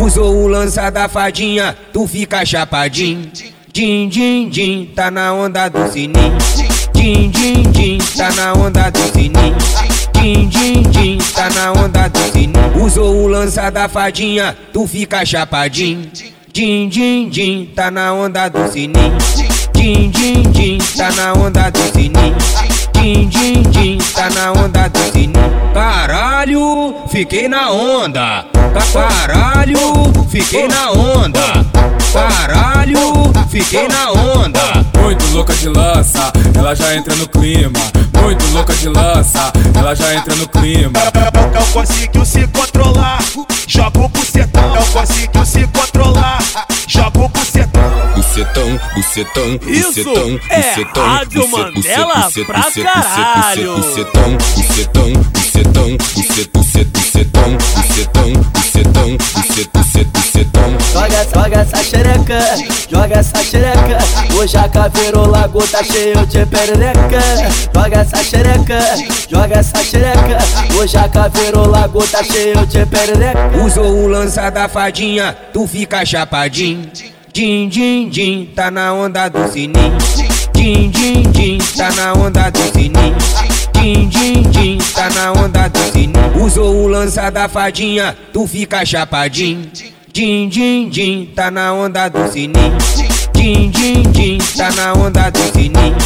Usou o lança da fadinha, tu fica chapadinho. Din, din, din, tá na onda do sininho. Din, din, din, tá na onda do sininho. Din, din, din, tá na onda do sininho. Usou o lança da fadinha, tu fica chapadinho. Din, din, din, tá na onda do sininho. Din, din, din, tá na onda do sininho. Din, din, din, tá na onda fiquei na onda. Caralho, fiquei na onda. Caralho, fiquei na onda. Muito louca de lança, ela já entra no clima. Muito louca de lança, ela já entra no clima. Não conseguiu se controlar, joga o bucetão. Não conseguiu se controlar, joga o bucetão. Bucetão, bucetão, bucetão, é bucetão, Rádio bucetão, Mandela bucetão, pra bucetão, caralho. Bucetão, bucetão, bucetão, bucetão, bucetão, bucetão, bucetão, bucetão, bucetão. Joga, joga essa xereca, joga essa xereca. O jaca virou lago, tá cheio de perereca. Joga essa xereca, joga essa xereca. O jaca virou lago, tá cheio de perereca. Usou o lança da fadinha, tu fica chapadinho. Din, din, din, tá na onda do sininho. Din, din, din, tá na onda do sininho. Usou o lança da fadinha, tu fica chapadinho. Din, din, din, tá na onda do sininho. Din, din, din, tá na onda do sininho.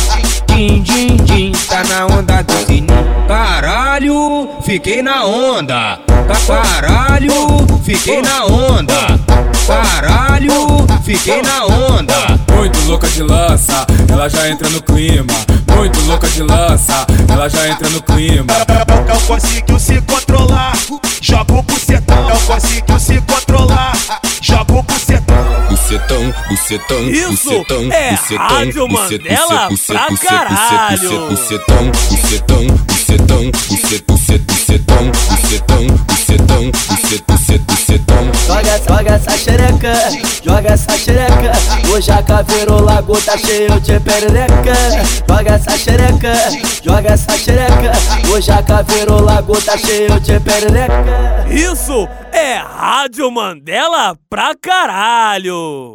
Din, din, din, tá na onda do sininho. Caralho, fiquei na onda. Caralho, fiquei na onda. Caralho, fiquei na onda. Muito louca de lança, ela já entra no clima. Muito louca de lança, ela já entra no clima. Não conseguiu se controlar, joga o bucetão. Não conseguiu se controlar, joga o bucetão. Bucetão, bucetão, Isso bucetão, é bucetão, Rádio Mandela bucet- pra bucet- caralho. Bucetão, bucetão, bucetão, bucet- bucet- bucetão, bucetão, bucetão, bucet- bucet- bucetão. Joga, joga essa xereca, joga essa xereca. O jaca virou lago, tá cheio de perereca. Joga essa xereca, joga essa xereca. O jaca virou lago, tá cheio de perereca. Isso é Rádio Mandela pra caralho.